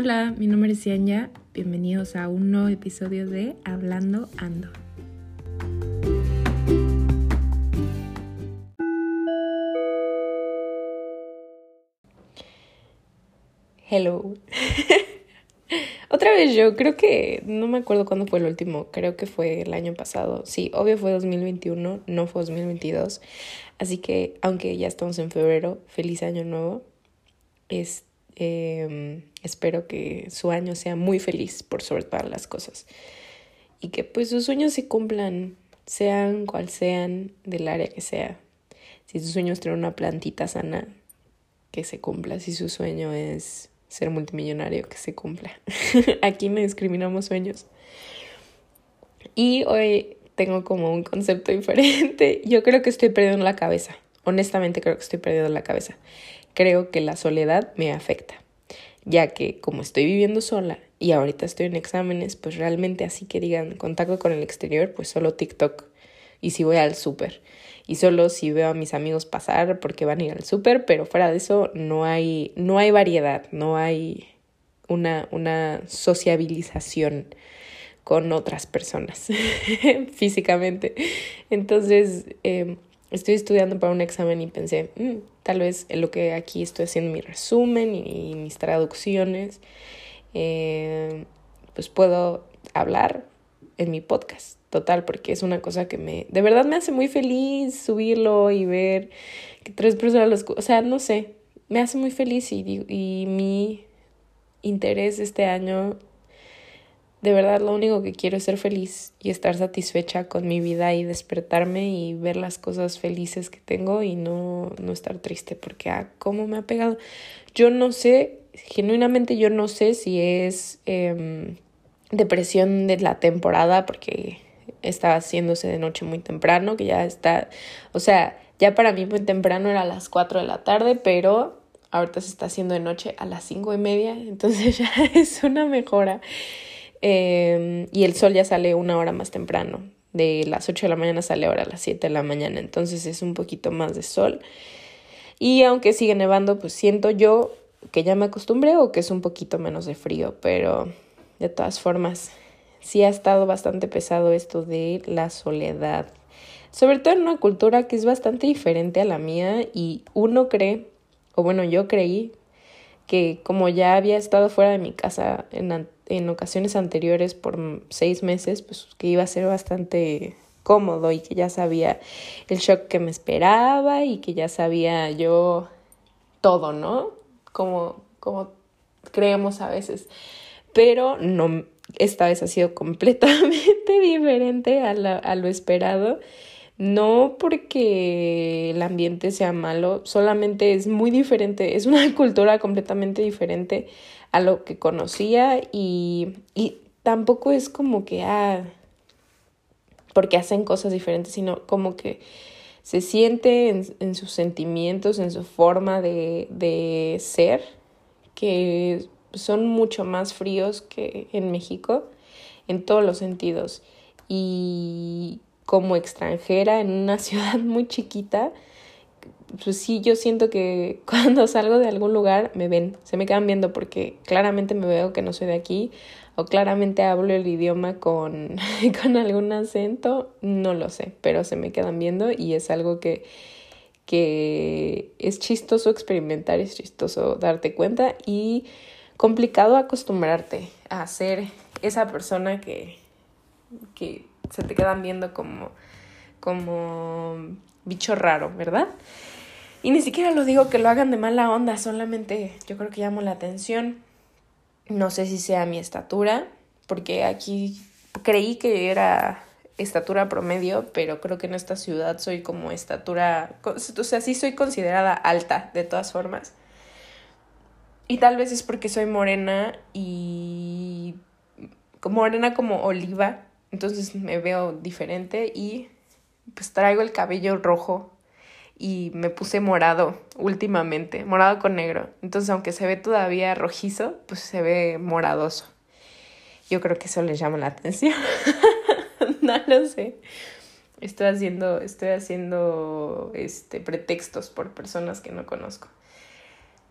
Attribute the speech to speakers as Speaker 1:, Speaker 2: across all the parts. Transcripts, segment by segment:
Speaker 1: Hola, mi nombre es Yanya. Bienvenidos a un nuevo episodio de Hablando Ando. Hello. Otra vez yo, creo que no me acuerdo cuándo fue el último, creo que fue el año pasado. Sí, obvio fue 2021, no fue 2022. Así que, aunque ya estamos en febrero, feliz año nuevo. Es, em, espero que su año sea muy feliz por sobre todas las cosas. Y que pues sus sueños se cumplan, sean cual sean, del área que sea. Si su sueño es tener una plantita sana, que se cumpla. Si su sueño es ser multimillonario, que se cumpla. Aquí no discriminamos sueños. Y hoy tengo como un concepto diferente. Yo creo que estoy perdiendo la cabeza. Honestamente creo que estoy perdiendo la cabeza. Creo que la soledad me afecta, ya que como estoy viviendo sola y ahorita estoy en exámenes, pues realmente así que digan contacto con el exterior, pues solo TikTok. Y si voy al súper y solo si veo a mis amigos pasar porque van a ir al súper, pero fuera de eso no hay, no hay variedad, no hay una, una sociabilización con otras personas físicamente. Entonces, eh, estoy estudiando para un examen y pensé, mm, tal vez lo que aquí estoy haciendo mi resumen y, mis traducciones, eh, pues puedo hablar en mi podcast total, porque es una cosa que me, de verdad me hace muy feliz subirlo y ver que tres personas los, o sea, no sé, me hace muy feliz y, y mi interés este año, de verdad lo único que quiero es ser feliz y estar satisfecha con mi vida y despertarme y ver las cosas felices que tengo y no, no estar triste porque, ah, ¿cómo me ha pegado? Yo no sé, genuinamente yo no sé si es eh, depresión de la temporada porque está haciéndose de noche muy temprano, que ya está, o sea, ya para mí muy temprano era a las 4 de la tarde, pero ahorita se está haciendo de noche a las cinco y media, entonces ya es una mejora. Em, y el sol ya sale una hora más temprano, de las 8 de la mañana sale ahora a las 7 de la mañana, entonces es un poquito más de sol. Y aunque sigue nevando, pues siento yo que ya me acostumbré o que es un poquito menos de frío, pero de todas formas sí ha estado bastante pesado esto de la soledad. Sobre todo en una cultura que es bastante diferente a la mía y uno cree, o bueno, yo creí que como ya había estado fuera de mi casa en, en ocasiones anteriores por seis meses, pues que iba a ser bastante cómodo y que ya sabía el shock que me esperaba y que ya sabía yo todo, ¿no? Como, como creemos a veces. Pero no, esta vez ha sido completamente diferente a, a lo esperado. No porque el ambiente sea malo, solamente es muy diferente, es una cultura completamente diferente a lo que conocía y, y tampoco es como que, ah, porque hacen cosas diferentes, sino como que se siente en, en sus sentimientos, en su forma de, de ser, que son mucho más fríos que en México en todos los sentidos. Y como extranjera en una ciudad muy chiquita, pues sí, yo siento que cuando salgo de algún lugar me ven, se me quedan viendo porque claramente me veo que no soy de aquí o claramente hablo el idioma con, con algún acento, no lo sé, pero se me quedan viendo y es algo que, que es chistoso experimentar, es chistoso darte cuenta y complicado acostumbrarte a ser esa persona que, que se te quedan viendo como, como bicho raro, ¿verdad? Y ni siquiera lo digo que lo hagan de mala onda, solamente yo creo que llamo la atención. No sé si sea mi estatura, porque aquí creí que era estatura promedio, pero creo que en esta ciudad soy como estatura, o sea, sí soy considerada alta de todas formas. Y tal vez es porque soy morena y morena como oliva, entonces me veo diferente y pues traigo el cabello rojo y me puse morado últimamente, morado con negro. Entonces, aunque se ve todavía rojizo, pues se ve moradoso. Yo creo que eso les llama la atención. no lo sé. Estoy haciendo, estoy haciendo este pretextos por personas que no conozco.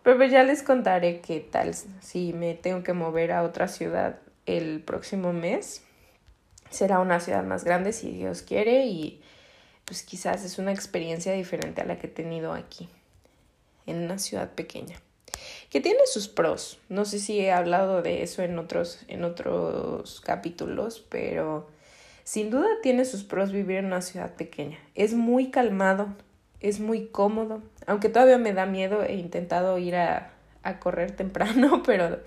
Speaker 1: Pero pues ya les contaré qué tal si me tengo que mover a otra ciudad el próximo mes. Será una ciudad más grande si Dios quiere y pues quizás es una experiencia diferente a la que he tenido aquí, en una ciudad pequeña, que tiene sus pros. No sé si he hablado de eso en otros, en otros capítulos, pero sin duda tiene sus pros vivir en una ciudad pequeña. Es muy calmado, es muy cómodo, aunque todavía me da miedo, he intentado ir a, a correr temprano, pero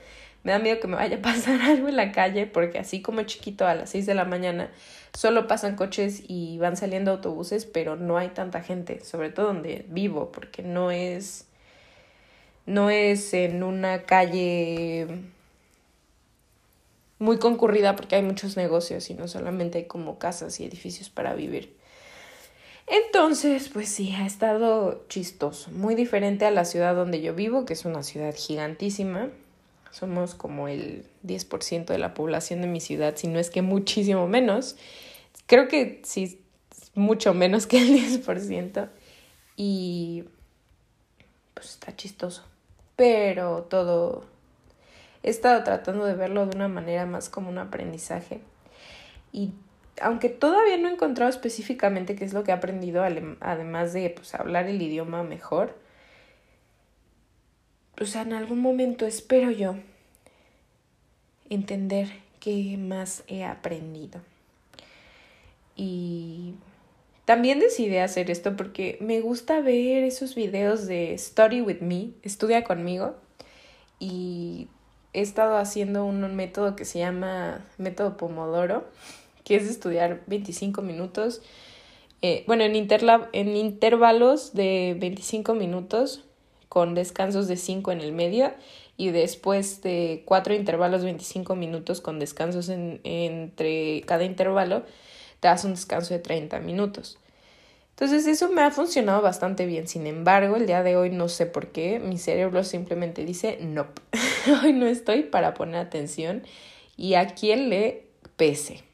Speaker 1: me da miedo que me vaya a pasar algo en la calle porque así como chiquito a las 6 de la mañana solo pasan coches y van saliendo autobuses, pero no hay tanta gente, sobre todo donde vivo, porque no es no es en una calle muy concurrida porque hay muchos negocios y no solamente hay como casas y edificios para vivir. Entonces, pues sí, ha estado chistoso, muy diferente a la ciudad donde yo vivo, que es una ciudad gigantísima, somos como el 10% de la población de mi ciudad, si no es que muchísimo menos. Creo que sí, mucho menos que el 10%. Y pues está chistoso. Pero todo... He estado tratando de verlo de una manera más como un aprendizaje. Y aunque todavía no he encontrado específicamente qué es lo que he aprendido, además de pues, hablar el idioma mejor, o sea, en algún momento espero yo entender qué más he aprendido. Y también decidí hacer esto porque me gusta ver esos videos de Study with Me, estudia conmigo, y he estado haciendo un método que se llama método Pomodoro, que es estudiar 25 minutos, eh, bueno, en, en intervalos de 25 minutos con descansos de 5 en el medio y después de cuatro intervalos 25 minutos con descansos en, entre cada intervalo, te das un descanso de 30 minutos. Entonces eso me ha funcionado bastante bien. Sin embargo, el día de hoy no sé por qué, mi cerebro simplemente dice, no, hoy no estoy para poner atención y a quien le pese.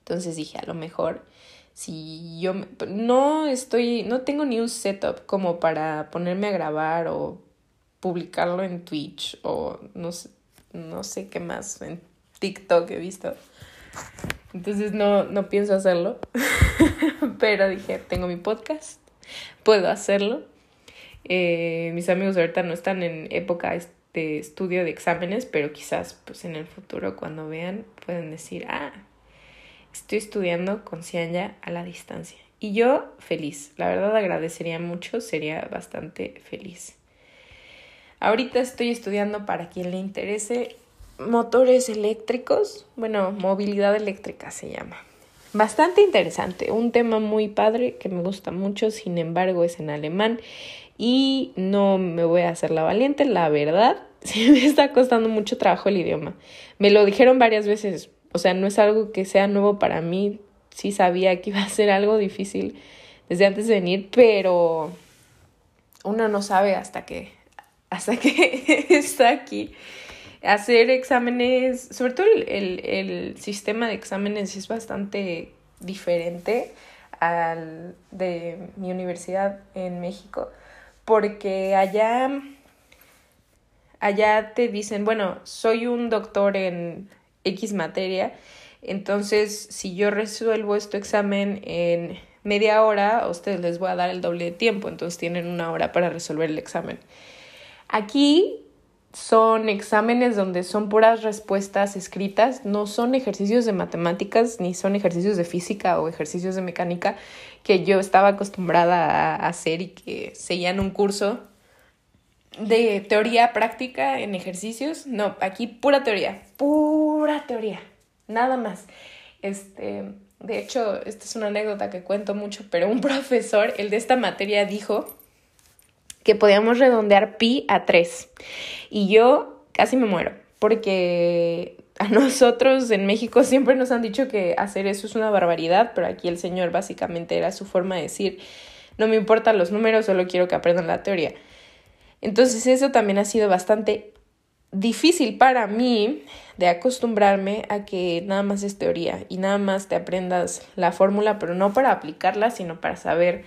Speaker 1: Entonces dije, a lo mejor si yo no estoy, no tengo ni un setup como para ponerme a grabar o publicarlo en Twitch o no sé, no sé qué más, en TikTok he visto. Entonces no, no pienso hacerlo, pero dije, tengo mi podcast, puedo hacerlo. Eh, mis amigos ahorita no están en época de estudio de exámenes, pero quizás pues en el futuro cuando vean pueden decir, ah, Estoy estudiando con Cianya a la distancia. Y yo feliz, la verdad agradecería mucho, sería bastante feliz. Ahorita estoy estudiando para quien le interese motores eléctricos, bueno, movilidad eléctrica se llama. Bastante interesante, un tema muy padre que me gusta mucho, sin embargo es en alemán y no me voy a hacer la valiente, la verdad, sí me está costando mucho trabajo el idioma. Me lo dijeron varias veces, o sea, no es algo que sea nuevo para mí. Sí sabía que iba a ser algo difícil desde antes de venir, pero uno no sabe hasta que, hasta que está aquí. Hacer exámenes, sobre todo el, el sistema de exámenes es bastante diferente al de mi universidad en México, porque allá, allá te dicen, bueno, soy un doctor en X materia. Entonces, si yo resuelvo este examen en media hora, a ustedes les voy a dar el doble de tiempo, entonces tienen una hora para resolver el examen. Aquí son exámenes donde son puras respuestas escritas, no son ejercicios de matemáticas ni son ejercicios de física o ejercicios de mecánica que yo estaba acostumbrada a hacer y que seguían un curso de teoría práctica en ejercicios. No, aquí pura teoría, pura teoría, nada más. Este, de hecho, esta es una anécdota que cuento mucho, pero un profesor, el de esta materia, dijo que podíamos redondear pi a 3. Y yo casi me muero, porque a nosotros en México siempre nos han dicho que hacer eso es una barbaridad, pero aquí el señor básicamente era su forma de decir, no me importan los números, solo quiero que aprendan la teoría. Entonces eso también ha sido bastante difícil para mí de acostumbrarme a que nada más es teoría y nada más te aprendas la fórmula, pero no para aplicarla, sino para saber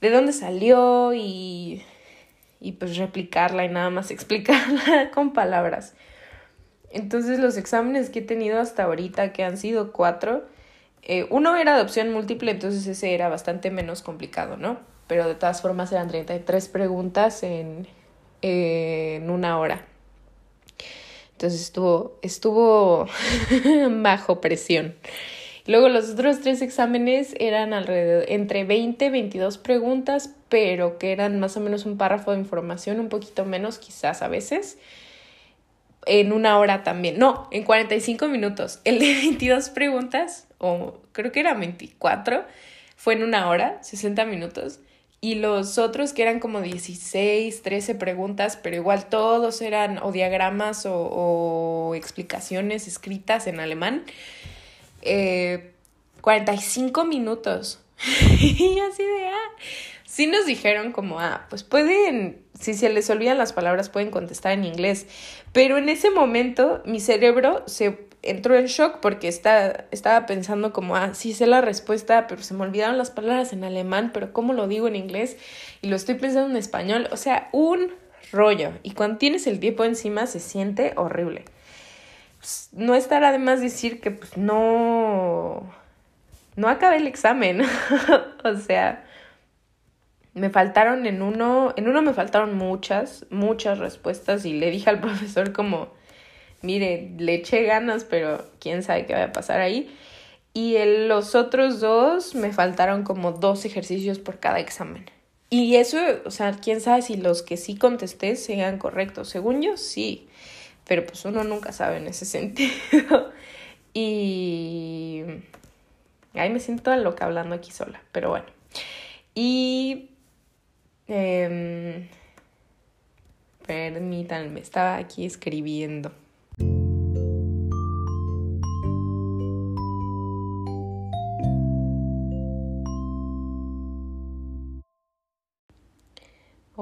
Speaker 1: de dónde salió y, y pues replicarla y nada más explicarla con palabras. Entonces los exámenes que he tenido hasta ahorita, que han sido cuatro, eh, uno era de opción múltiple, entonces ese era bastante menos complicado, ¿no? Pero de todas formas eran 33 preguntas en, en una hora. Entonces estuvo, estuvo bajo presión. Luego los otros tres exámenes eran alrededor entre 20 y 22 preguntas, pero que eran más o menos un párrafo de información, un poquito menos quizás a veces. En una hora también. No, en 45 minutos. El de 22 preguntas, o creo que era 24, fue en una hora, 60 minutos. Y los otros que eran como 16, 13 preguntas, pero igual todos eran o diagramas o, explicaciones escritas en alemán. Eh, 45 minutos. y así de, ah, sí nos dijeron como, ah, pues pueden, si se les olvidan las palabras, pueden contestar en inglés. Pero en ese momento mi cerebro se entró en shock porque está, estaba pensando como, ah, sí sé la respuesta, pero se me olvidaron las palabras en alemán, pero ¿cómo lo digo en inglés? Y lo estoy pensando en español. O sea, un rollo. Y cuando tienes el tiempo encima se siente horrible. Pues, no estará además decir que pues no, no acabé el examen. o sea, me faltaron en uno, en uno me faltaron muchas, muchas respuestas y le dije al profesor como mire, le eché ganas, pero quién sabe qué va a pasar ahí. Y los otros dos me faltaron como dos ejercicios por cada examen. Y eso, o sea, quién sabe si los que sí contesté sean correctos. Según yo, sí. Pero pues uno nunca sabe en ese sentido. y... Ahí me siento loca hablando aquí sola. Pero bueno. Y... Eh... Permítanme, estaba aquí escribiendo.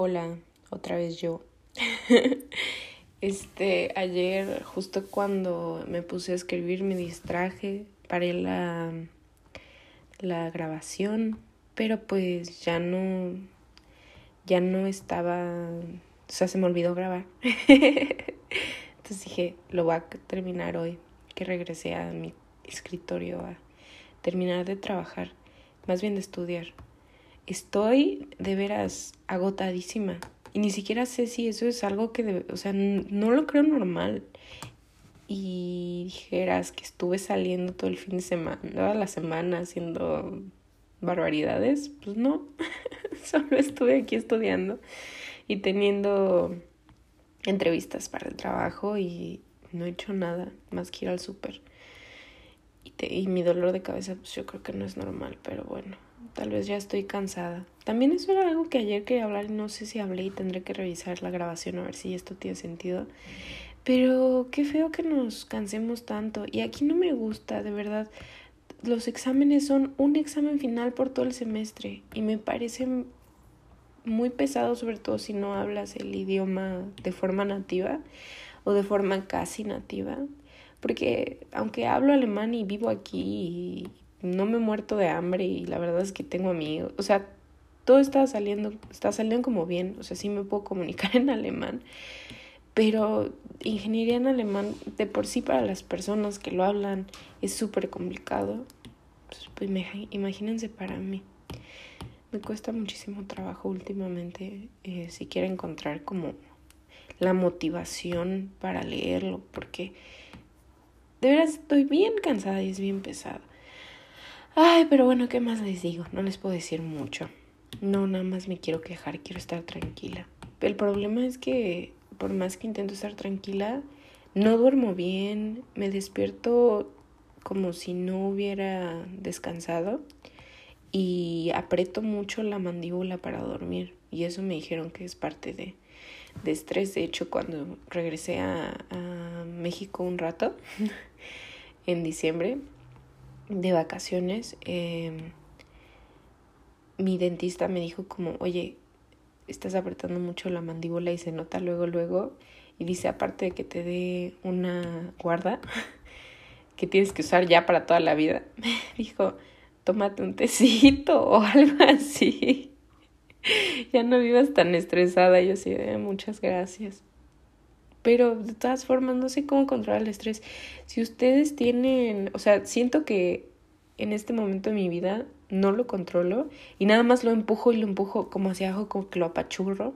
Speaker 1: Hola, otra vez yo. este, ayer justo cuando me puse a escribir me distraje, paré la, la grabación, pero pues ya no, ya no estaba, o sea, se me olvidó grabar. Entonces dije, lo voy a terminar hoy, que regresé a mi escritorio a terminar de trabajar, más bien de estudiar estoy de veras agotadísima. Y ni siquiera sé si eso es algo que, o sea, no lo creo normal. Y dijeras que estuve saliendo todo el fin de semana, toda la semana haciendo barbaridades, pues no, solo estuve aquí estudiando y teniendo entrevistas para el trabajo y no he hecho nada más que ir al súper. Y, y mi dolor de cabeza, pues yo creo que no es normal, pero bueno. Tal vez ya estoy cansada. También eso era algo que ayer quería hablar y no sé si hablé y tendré que revisar la grabación a ver si esto tiene sentido. Pero qué feo que nos cansemos tanto. Y aquí no me gusta, de verdad. Los exámenes son un examen final por todo el semestre y me parece muy pesado, sobre todo si no hablas el idioma de forma nativa o de forma casi nativa. Porque aunque hablo alemán y vivo aquí y no me he muerto de hambre y la verdad es que tengo amigos, o sea, todo está saliendo, está saliendo como bien, o sea, sí me puedo comunicar en alemán, pero ingeniería en alemán de por sí para las personas que lo hablan es súper complicado, pues, pues imagínense para mí. Me cuesta muchísimo trabajo últimamente eh, si quiero encontrar como la motivación para leerlo, porque de verdad estoy bien cansada y es bien pesado. Ay, pero bueno, ¿qué más les digo? No les puedo decir mucho. No, nada más me quiero quejar, quiero estar tranquila. El problema es que por más que intento estar tranquila, no duermo bien, me despierto como si no hubiera descansado y aprieto mucho la mandíbula para dormir y eso me dijeron que es parte de, estrés. De hecho, cuando regresé a, a México un rato en diciembre, de vacaciones, em, mi dentista me dijo como, oye, estás apretando mucho la mandíbula y se nota luego, luego. Y dice, aparte de que te dé una guarda que tienes que usar ya para toda la vida, me dijo, tómate un tecito o algo así. ya no vivas tan estresada. Yo sí, eh, muchas gracias. Pero de todas formas, no sé cómo controlar el estrés. Si ustedes tienen, o sea, siento que en este momento de mi vida no lo controlo y nada más lo empujo y lo empujo como hacia abajo, como que lo apachurro.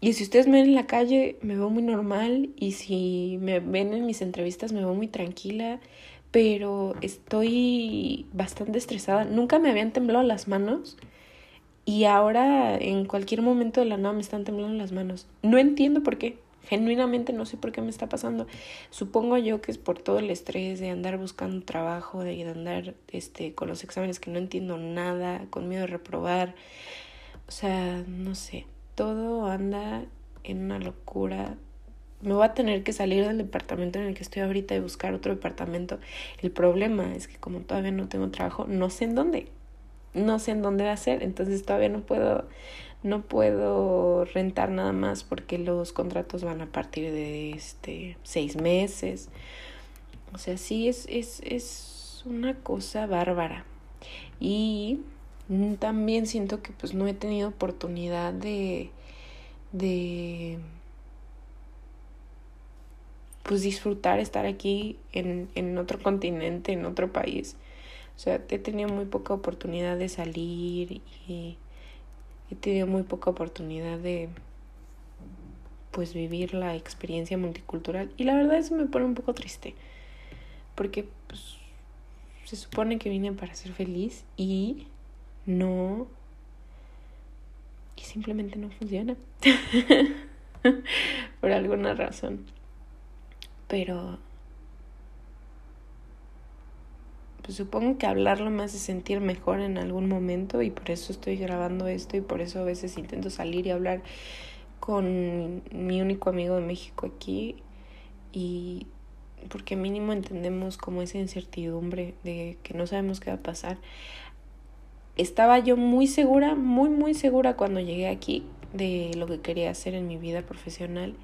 Speaker 1: Y si ustedes me ven en la calle, me veo muy normal y si me ven en mis entrevistas, me veo muy tranquila, pero estoy bastante estresada. Nunca me habían temblado las manos y ahora en cualquier momento de la nada me están temblando las manos. No entiendo por qué. Genuinamente no sé por qué me está pasando. Supongo yo que es por todo el estrés de andar buscando trabajo, de andar este, con los exámenes que no entiendo nada, con miedo de reprobar. O sea, no sé. Todo anda en una locura. Me voy a tener que salir del departamento en el que estoy ahorita y buscar otro departamento. El problema es que como todavía no tengo trabajo, no sé en dónde. No sé en dónde va a ser. Entonces todavía no puedo no puedo rentar nada más porque los contratos van a partir de este seis meses. O sea, sí es, es, es una cosa bárbara. Y también siento que pues no he tenido oportunidad de, de pues disfrutar estar aquí en, en otro continente, en otro país. O sea, he tenido muy poca oportunidad de salir y he tenido muy poca oportunidad de pues vivir la experiencia multicultural. Y la verdad eso me pone un poco triste porque pues se supone que vine para ser feliz y no y simplemente no funciona por alguna razón. Pero pues supongo que hablarlo me hace sentir mejor en algún momento y por eso estoy grabando esto y por eso a veces intento salir y hablar con mi único amigo de México aquí y porque mínimo entendemos como esa incertidumbre de que no sabemos qué va a pasar. Estaba yo muy segura, muy muy segura cuando llegué aquí de lo que quería hacer en mi vida profesional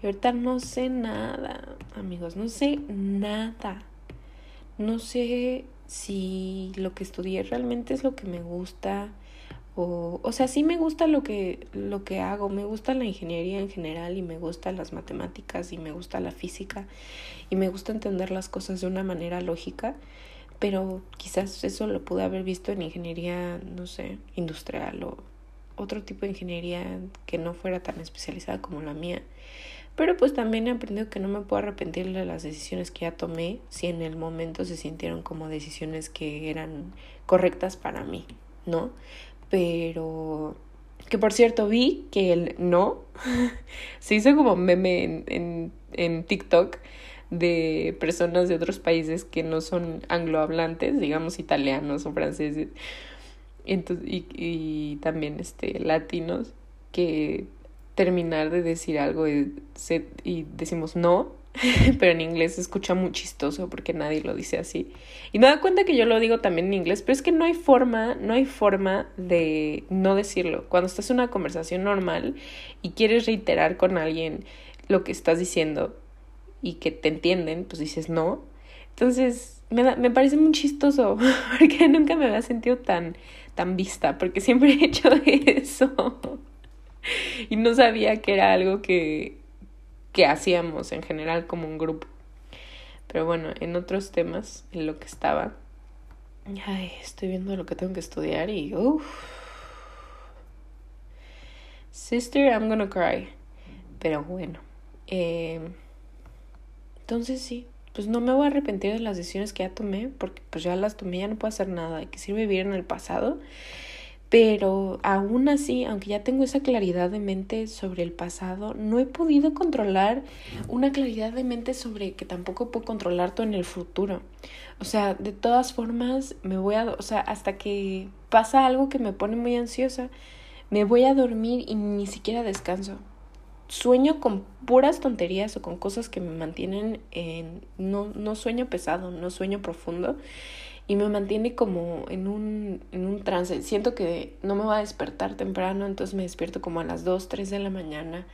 Speaker 1: y ahorita no sé nada, amigos, no sé nada no sé si lo que estudié realmente es lo que me gusta o, o sea, sí me gusta lo que, lo que hago, me gusta la ingeniería en general y me gusta las matemáticas y me gusta la física y me gusta entender las cosas de una manera lógica, pero quizás eso lo pude haber visto en ingeniería, no sé, industrial o otro tipo de ingeniería que no fuera tan especializada como la mía. Pero pues también he aprendido que no me puedo arrepentir de las decisiones que ya tomé si en el momento se sintieron como decisiones que eran correctas para mí, ¿no? Pero que por cierto vi que el no se hizo como meme en, en, en TikTok de personas de otros países que no son anglohablantes, digamos italianos o franceses, entonces, y, y también este, latinos, que terminar de decir algo y, y decimos no, pero en inglés se escucha muy chistoso porque nadie lo dice así. Y me da cuenta que yo lo digo también en inglés, pero es que no hay forma, no hay forma de no decirlo. Cuando estás en una conversación normal y quieres reiterar con alguien lo que estás diciendo y que te entienden, pues dices no. Entonces, me, me parece muy chistoso porque nunca me había sentido tan, tan vista, porque siempre he hecho eso. y no sabía que era algo que, que hacíamos en general como un grupo. Pero bueno, en otros temas, en lo que estaba, ay, estoy viendo lo que tengo que estudiar y uff. Sister, I'm gonna cry. Pero bueno. Eh, entonces sí, pues no me voy a arrepentir de las decisiones que ya tomé, porque pues ya las tomé, ya no puedo hacer nada. Hay que sirve vivir en el pasado pero aún así, aunque ya tengo esa claridad de mente sobre el pasado, no he podido controlar una claridad de mente sobre que tampoco puedo controlar todo en el futuro. O sea, de todas formas, me voy a, o sea, hasta que pasa algo que me pone muy ansiosa, me voy a dormir y ni siquiera descanso. Sueño con puras tonterías o con cosas que me mantienen en no no sueño pesado, no sueño profundo y me mantiene como en un, en un trance. Siento que no me va a despertar temprano, entonces me despierto como a las 2, 3 de la mañana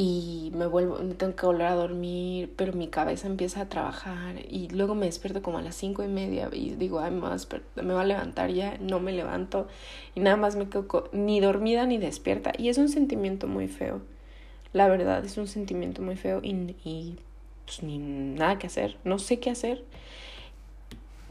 Speaker 1: y me vuelvo, tengo que volver a dormir, pero mi cabeza empieza a trabajar y luego me despierto como a las cinco y media y digo, ay, me va, a me va a levantar ya, no me levanto y nada más me quedo ni dormida ni despierta y es un sentimiento muy feo, la verdad es un sentimiento muy feo y, y pues ni nada que hacer, no sé qué hacer.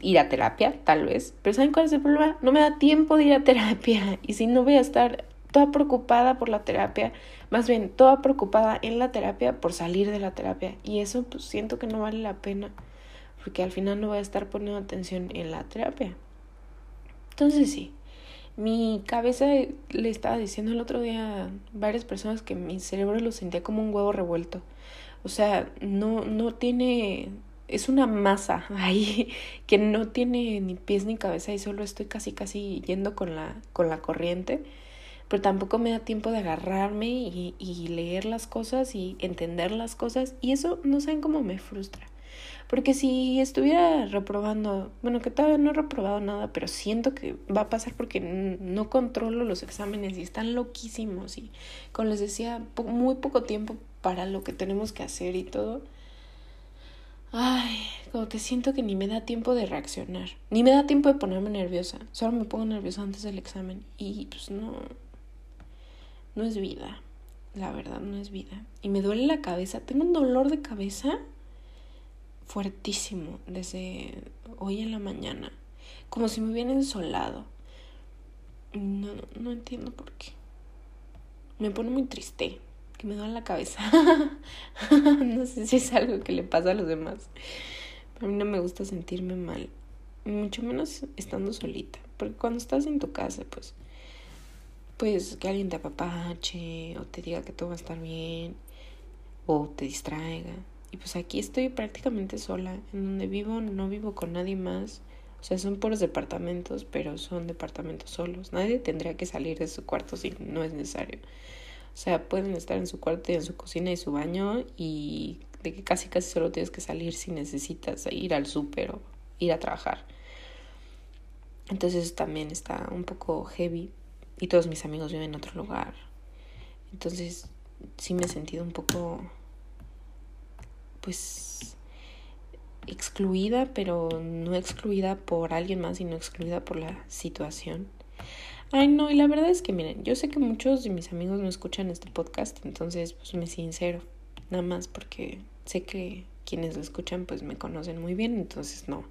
Speaker 1: Ir a terapia, tal vez, pero ¿saben cuál es el problema? No me da tiempo de ir a terapia y si no voy a estar toda preocupada por la terapia, más bien toda preocupada en la terapia por salir de la terapia. Y eso pues siento que no vale la pena, porque al final no voy a estar poniendo atención en la terapia. Entonces sí, mi cabeza le estaba diciendo el otro día a varias personas que mi cerebro lo sentía como un huevo revuelto. O sea, no, no tiene, es una masa ahí que no tiene ni pies ni cabeza y solo estoy casi casi yendo con la, con la corriente pero tampoco me da tiempo de agarrarme y, leer las cosas y entender las cosas y eso no saben cómo me frustra. Porque si estuviera reprobando, bueno, que todavía no he reprobado nada, pero siento que va a pasar porque no controlo los exámenes y están loquísimos y, como les decía, muy poco tiempo para lo que tenemos que hacer y todo. Ay, como que siento que ni me da tiempo de reaccionar, ni me da tiempo de ponerme nerviosa. Solo me pongo nerviosa antes del examen y pues no, no es vida. La verdad, no es vida. Y me duele la cabeza. Tengo un dolor de cabeza fuertísimo desde hoy en la mañana. Como si me hubiera ensolado. No, no entiendo por qué. Me pone muy triste. Que me duele la cabeza. no sé si es algo que le pasa a los demás. Pero a mí no me gusta sentirme mal. Mucho menos estando solita. Porque cuando estás en tu casa, pues pues que alguien te apapache o te diga que todo va a estar bien o te distraiga. Y pues aquí estoy prácticamente sola, en donde vivo no vivo con nadie más. O sea, son puros departamentos, pero son departamentos solos. Nadie tendría que salir de su cuarto si no es necesario. O sea, pueden estar en su cuarto y en su cocina y su baño y de que casi casi solo tienes que salir si necesitas ir al súper o ir a trabajar. Entonces también está un poco heavy, y todos mis amigos viven en otro lugar. Entonces sí me he sentido un poco, pues, excluida, pero no excluida por alguien más, sino excluida por la situación. Ay, no, y la verdad es que miren, yo sé que muchos de mis amigos no escuchan este podcast, entonces pues me sincero, nada más porque sé que quienes lo escuchan pues me conocen muy bien, entonces no,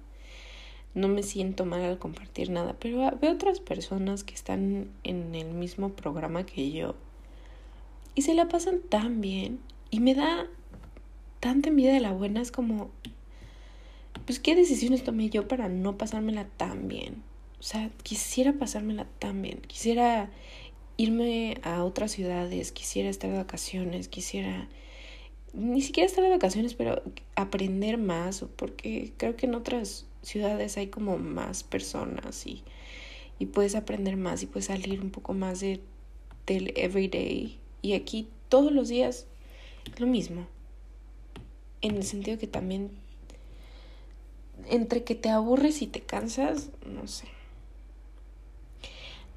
Speaker 1: no me siento mal al compartir nada, pero veo otras personas que están en el mismo programa que yo y se la pasan tan bien y me da tanta envidia de la buena, es como, pues qué decisiones tomé yo para no pasármela tan bien. O sea, quisiera pasármela tan bien, quisiera irme a otras ciudades, quisiera estar de vacaciones, quisiera ni siquiera estar de vacaciones, pero aprender más, porque creo que en otras ciudades hay como más personas y, y puedes aprender más y puedes salir un poco más de, del everyday. Y aquí todos los días es lo mismo. En el sentido que también entre que te aburres y te cansas, no sé.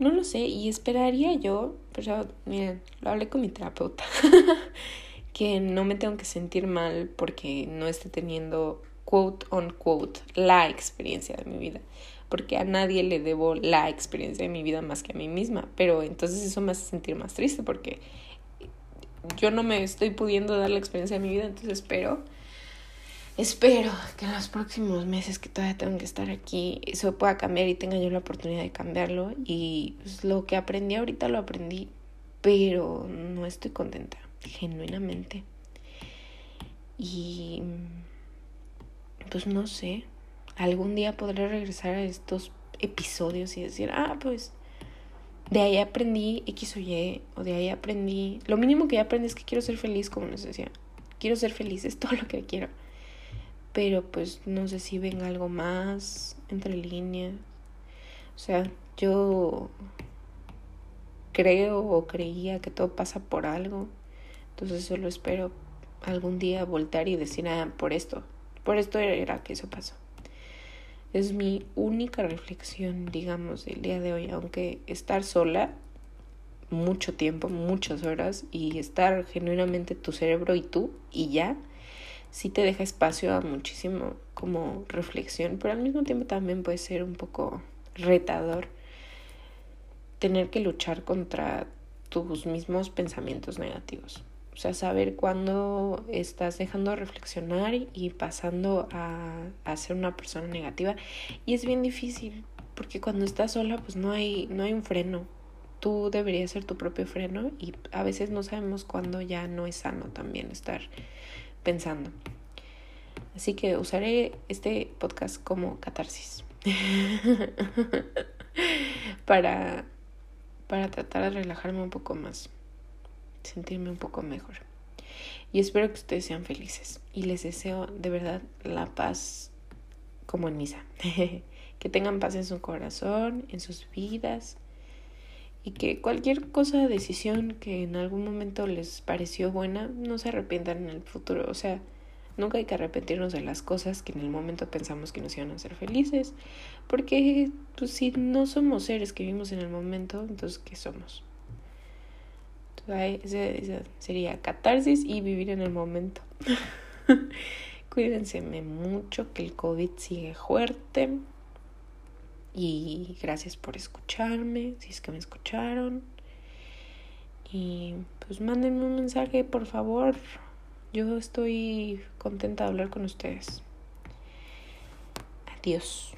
Speaker 1: No lo sé, y esperaría yo, pero miren, lo hablé con mi terapeuta, que no me tengo que sentir mal porque no esté teniendo quote on quote, la experiencia de mi vida, porque a nadie le debo la experiencia de mi vida más que a mí misma, pero entonces eso me hace sentir más triste porque yo no me estoy pudiendo dar la experiencia de mi vida, entonces espero, espero que en los próximos meses que todavía tengo que estar aquí, eso pueda cambiar y tenga yo la oportunidad de cambiarlo y pues, lo que aprendí ahorita lo aprendí, pero no estoy contenta, genuinamente. Y pues no sé, algún día podré regresar a estos episodios y decir, ah, pues de ahí aprendí X o Y, o de ahí aprendí, lo mínimo que ya aprendí es que quiero ser feliz, como les decía, quiero ser feliz, es todo lo que quiero. Pero pues no sé si venga algo más entre líneas. O sea, yo creo o creía que todo pasa por algo. Entonces solo espero algún día voltear y decir, ah, por esto, por esto era que eso pasó. Es mi única reflexión, digamos, del día de hoy, aunque estar sola mucho tiempo, muchas horas y estar genuinamente tu cerebro y tú y ya, sí te deja espacio a muchísimo como reflexión, pero al mismo tiempo también puede ser un poco retador tener que luchar contra tus mismos pensamientos negativos. O sea, saber cuándo estás dejando de reflexionar y pasando a, a, ser una persona negativa. Y es bien difícil, porque cuando estás sola, pues no hay, no hay un freno. Tú deberías ser tu propio freno y a veces no sabemos cuándo ya no es sano también estar pensando. Así que usaré este podcast como catarsis. para, para tratar de relajarme un poco más sentirme un poco mejor. Y espero que ustedes sean felices y les deseo de verdad la paz como en misa. que tengan paz en su corazón, en sus vidas y que cualquier cosa, decisión que en algún momento les pareció buena, no se arrepientan en el futuro. O sea, nunca hay que arrepentirnos de las cosas que en el momento pensamos que nos iban a hacer felices, porque pues, si no somos seres que vivimos en el momento, entonces ¿qué somos? Esa, sería catarsis y vivir en el momento. Cuídense mucho, que el COVID sigue fuerte. Y gracias por escucharme, si es que me escucharon. Y pues mándenme un mensaje, por favor. Yo estoy contenta de hablar con ustedes. Adiós.